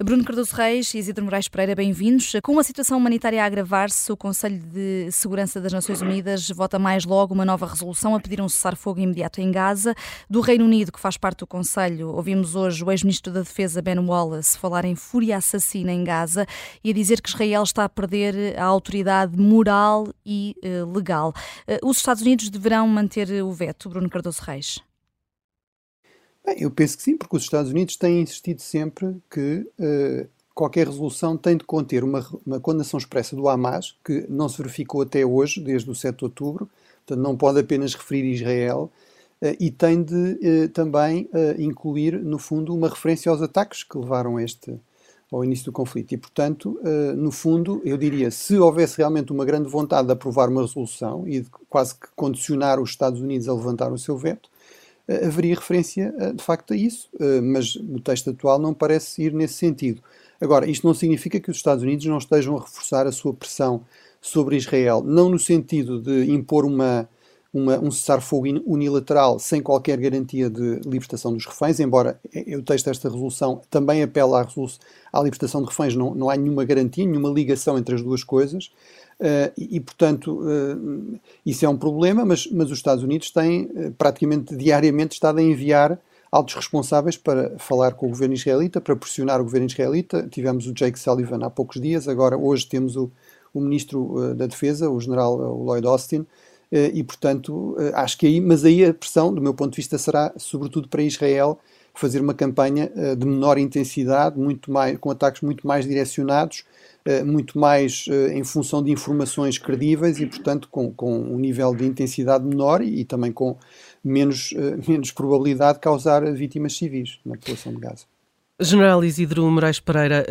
Bruno Cardoso Reis e Isidro Moraes Pereira, bem-vindos. Com a situação humanitária a agravar-se, o Conselho de Segurança das Nações Unidas vota mais logo uma nova resolução a pedir um cessar-fogo imediato em Gaza. Do Reino Unido, que faz parte do Conselho, ouvimos hoje o ex-ministro da Defesa, Ben Wallace, falar em fúria assassina em Gaza e a dizer que Israel está a perder a autoridade moral e uh, legal. Uh, os Estados Unidos deverão manter o veto, Bruno Cardoso Reis? Bem, eu penso que sim, porque os Estados Unidos têm insistido sempre que uh, qualquer resolução tem de conter uma, uma condenação expressa do Hamas, que não se verificou até hoje, desde o 7 de outubro, portanto não pode apenas referir Israel, uh, e tem de uh, também incluir, no fundo, uma referência aos ataques que levaram este, ao início do conflito. E, portanto, no fundo, eu diria, se houvesse realmente uma grande vontade de aprovar uma resolução e de quase que condicionar os Estados Unidos a levantar o seu veto, haveria referência eh, de facto a isso, eh, mas o texto atual não parece ir nesse sentido. Agora, isto não significa que os Estados Unidos não estejam a reforçar a sua pressão sobre Israel, não no sentido de impor uma, uma, um cessar-fogo unilateral sem qualquer garantia de libertação dos reféns, embora o texto desta resolução também apela à, à libertação de reféns, não, não há nenhuma garantia, nenhuma ligação entre as duas coisas. Uh, e, e, portanto, uh, isso é um problema, mas, mas os Estados Unidos têm uh, praticamente diariamente estado a enviar altos responsáveis para falar com o governo israelita, para pressionar o governo israelita. Tivemos o Jake Sullivan há poucos dias, agora hoje temos o, o ministro da Defesa, o general Lloyd Austin, e portanto acho que aí, mas aí a pressão, do meu ponto de vista, será sobretudo para Israel fazer uma campanha de menor intensidade, muito mais, com ataques muito mais direcionados, eh, muito mais eh, em função de informações credíveis e, portanto, com, com um nível de intensidade menor e, e também com menos, eh, menos probabilidade de causar vítimas civis na população de Gaza. General Isidro Moraes Pereira,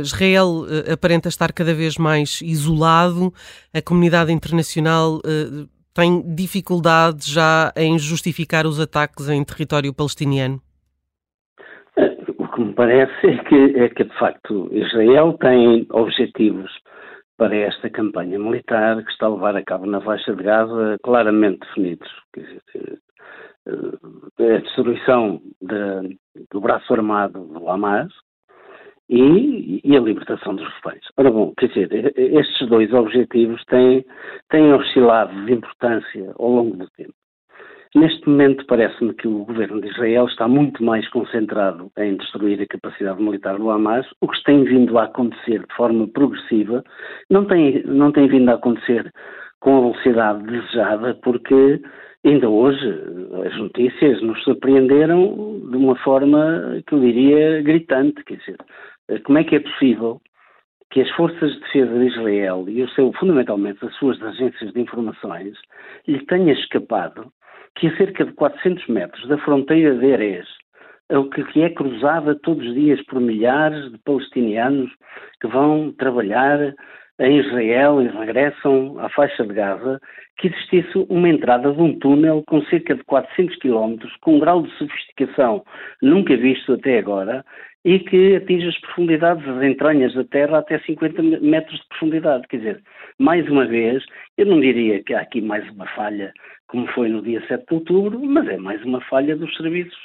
Israel aparenta estar cada vez mais isolado, a comunidade internacional tem dificuldade já em justificar os ataques em território palestiniano? que me parece é que, é que, de facto, Israel tem objetivos para esta campanha militar que está a levar a cabo na faixa de Gaza claramente definidos. Eh, a destruição de, do braço armado do Hamas e, e, a libertação dos reféns. Ora bom, quer dizer, estes dois objetivos têm, têm oscilado de importância ao longo do tempo. Neste momento, parece-me que o governo de Israel está muito mais concentrado em destruir a capacidade militar do Hamas. O que tem vindo a acontecer de forma progressiva não tem, não tem vindo a acontecer com a velocidade desejada, porque ainda hoje as notícias nos surpreenderam de uma forma que eu diria gritante. Quer dizer, como é que é possível que as forças de defesa de Israel e o seu, fundamentalmente as suas agências de informações lhe tenha escapado que a cerca de 400 metros da fronteira de Erez, que é cruzada todos os dias por milhares de palestinianos que vão trabalhar em Israel e regressam à faixa de Gaza, que existisse uma entrada de um túnel com cerca de 400 quilómetros, com um grau de sofisticação nunca visto até agora, e que atinge as profundidades, as entranhas da Terra até 50 metros de profundidade. Quer dizer, mais uma vez, eu não diria que há aqui mais uma falha como foi no dia 7 de outubro, mas é mais uma falha dos serviços,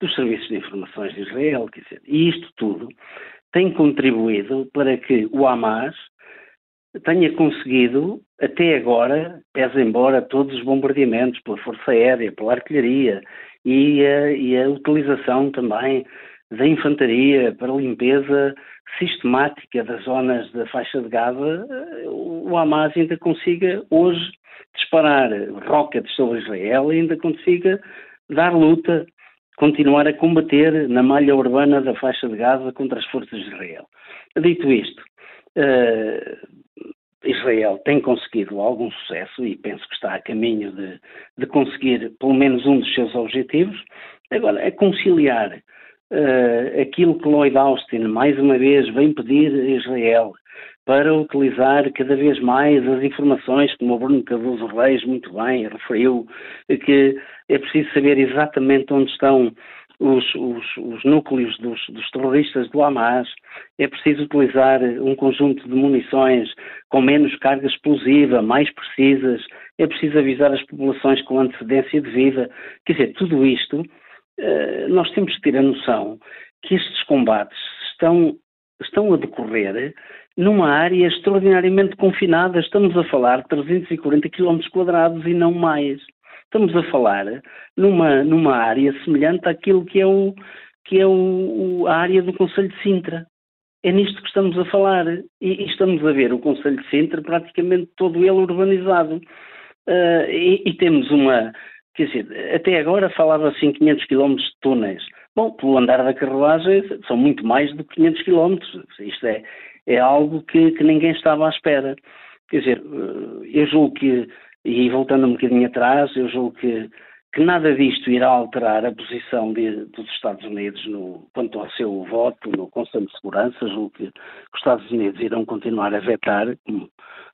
dos serviços de informações de Israel. Quer dizer, e isto tudo tem contribuído para que o Hamas tenha conseguido, até agora, pese embora todos os bombardeamentos pela Força Aérea, pela artilharia e a, e a utilização também da infantaria para limpeza sistemática das zonas da faixa de Gaza, o Hamas ainda consiga hoje disparar rockets sobre Israel e ainda consiga dar luta, continuar a combater na malha urbana da faixa de Gaza contra as forças de Israel. Dito isto, uh, Israel tem conseguido algum sucesso e penso que está a caminho de, de conseguir pelo menos um dos seus objetivos. Agora, é conciliar uh, aquilo que Lloyd Austin mais uma vez vem pedir a Israel para utilizar cada vez mais as informações, como o Bruno Cardoso Reis muito bem referiu, que é preciso saber exatamente onde estão os, os, os núcleos dos, dos, terroristas do Hamas, é preciso utilizar um conjunto de munições com menos carga explosiva, mais precisas, é preciso avisar as populações com antecedência devida. Quer dizer, tudo isto, eh, nós temos que ter a noção que estes combates estão, estão a decorrer numa área extraordinariamente confinada. Estamos a falar de 340 km quadrados e não mais. Estamos a falar numa, numa área semelhante àquilo que é, o, que é o, a área do Conselho de Sintra. É nisto que estamos a falar. E, e estamos a ver o Conselho de Sintra praticamente todo ele urbanizado. Uh, e, e, temos uma. Quer dizer, até agora falava-se em 500 km de túneis. Bom, pelo andar da carruagem, são muito mais do que 500 km. Isto é, é algo que, que ninguém estava à espera. Quer dizer, eh, eu julgo que, e voltando um bocadinho atrás, eu julgo que, que nada disto irá alterar a posição de, dos Estados Unidos no, quanto ao seu voto no Conselho de Segurança. Julgo que os Estados Unidos irão continuar a vetar,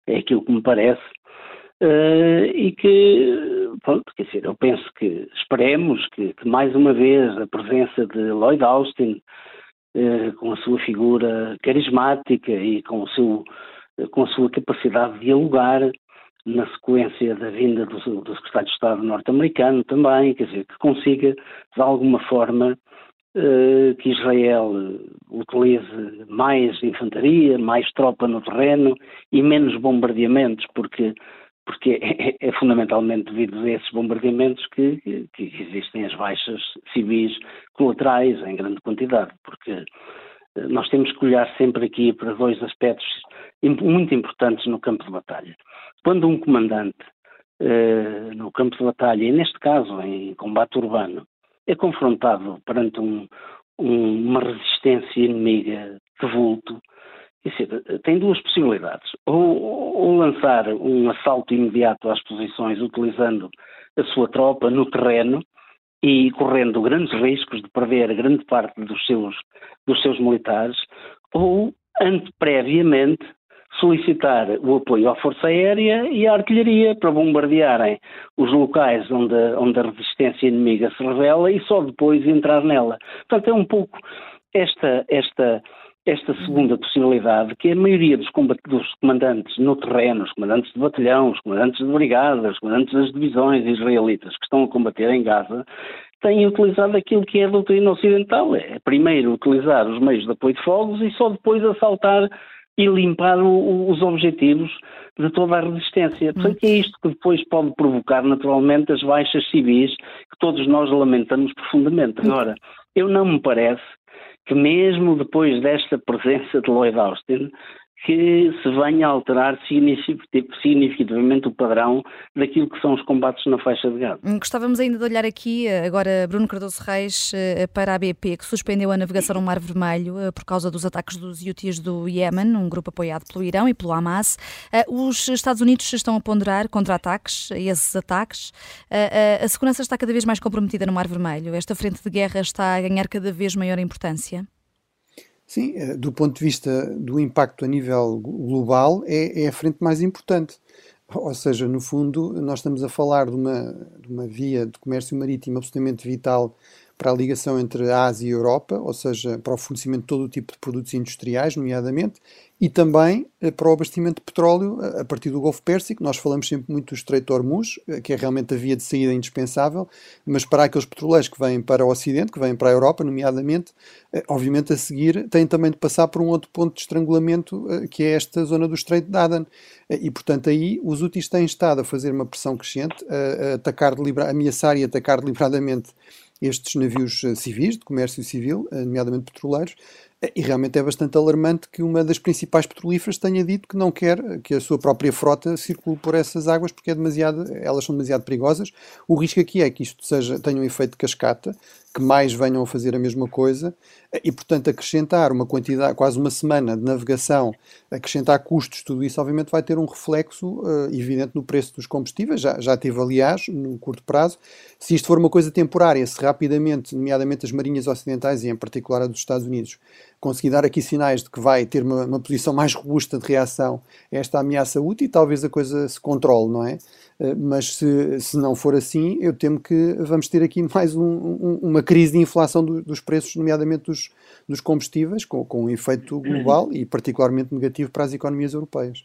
é aquilo que me parece. Uh, e que, pronto, quer dizer, eu penso que esperemos que, que mais uma vez a presença de Lloyd Austin eh, com a sua figura carismática e com, seu, com a sua capacidade de dialogar, na sequência da vinda do, do secretário de Estado norte-americano também, quer dizer, que consiga, de alguma forma, eh, que Israel utilize mais infantaria, mais tropa no terreno e menos bombardeamentos, porque porque é, é, fundamentalmente devido a esses bombardeamentos que, que, existem as baixas civis colaterais em grande quantidade, porque nós temos que olhar sempre aqui para dois aspectos muito importantes no campo de batalha. Quando um comandante eh, no campo de batalha, e neste caso em combate urbano, é confrontado perante um, um, uma resistência inimiga de vulto, tem duas possibilidades. Ou, ou, lançar um assalto imediato às posições utilizando a sua tropa no terreno e correndo grandes riscos de perder grande parte dos seus, dos seus militares, ou, ante, previamente, solicitar o apoio à Força Aérea e à Artilharia para bombardearem os locais onde, onde a resistência inimiga se revela e só depois entrar nela. Portanto, é um pouco esta, esta esta segunda possibilidade, que a maioria dos, dos, comandantes no terreno, os comandantes de batalhão, os comandantes de brigadas, os comandantes das divisões israelitas que estão a combater em Gaza, têm utilizado aquilo que é a doutrina ocidental. É primeiro utilizar os meios de apoio de fogos e só depois assaltar e limpar o, os objetivos de toda a resistência. Portanto, é isto que depois pode provocar naturalmente as baixas civis que todos nós lamentamos profundamente. Agora, eu não me parece que mesmo depois desta presença de Lloyd Austin, que se venha a alterar significativamente o padrão daquilo que são os combates na faixa de Gaza. Gostávamos ainda de olhar aqui, eh, agora, Bruno Cardoso Reis, eh, para a BP, que suspendeu a navegação no Mar Vermelho eh, por causa dos ataques dos Houthis do Iémen, um grupo apoiado pelo Irão e pelo Hamas. Os Estados Unidos estão a ponderar contra-ataques esses ataques. A segurança está cada vez mais comprometida no Mar Vermelho. Esta frente de guerra está a ganhar cada vez maior importância? Sim, eh, do ponto de vista do impacto a nível global, é, é a frente mais importante. Ou seja, no fundo, nós estamos a falar de uma, de uma via de comércio marítimo absolutamente vital para a ligação entre a Ásia e a Europa, ou seja, para o fornecimento de todo o tipo de produtos industriais, nomeadamente, e também eh, para o abastecimento de petróleo eh, a partir do Golfo Pérsico. Nós falamos sempre muito do Estreito de Hormuz, eh, que é realmente a via de saída indispensável, mas para aqueles petroleiros que vêm para o Ocidente, que vêm para a Europa, nomeadamente, obviamente a seguir têm também de passar por um outro ponto de estrangulamento, que é esta zona do Estreito de Aden. E, portanto, aí os úteis têm estado a fazer uma pressão crescente, a, atacar ameaçar e atacar deliberadamente estes navios civis, de comércio civil, nomeadamente petroleiros, e realmente é bastante alarmante que uma das principais petrolíferas tenha dito que não quer que a sua própria frota circule por essas águas porque é demasiado, elas são demasiado perigosas. O risco aqui é que isto seja, tenha um efeito de cascata, que mais venham a fazer a mesma coisa e, portanto, acrescentar uma quantidade, quase uma semana de navegação, acrescentar custos, tudo isso obviamente vai ter um reflexo uh, evidente no preço dos combustíveis, já, já teve aliás no curto prazo. Se isto for uma coisa temporária, se rapidamente, nomeadamente as marinhas ocidentais e em particular a dos Estados Unidos, conseguir dar aqui sinais de que vai ter uma, uma posição mais robusta de reação a esta ameaça útil, talvez a coisa se controle, não é? Uh, mas se, se não for assim, eu temo que vamos ter aqui mais um, um, uma crise de inflação do, dos preços, nomeadamente dos, dos combustíveis, com, com um efeito global e particularmente negativo para as economias europeias.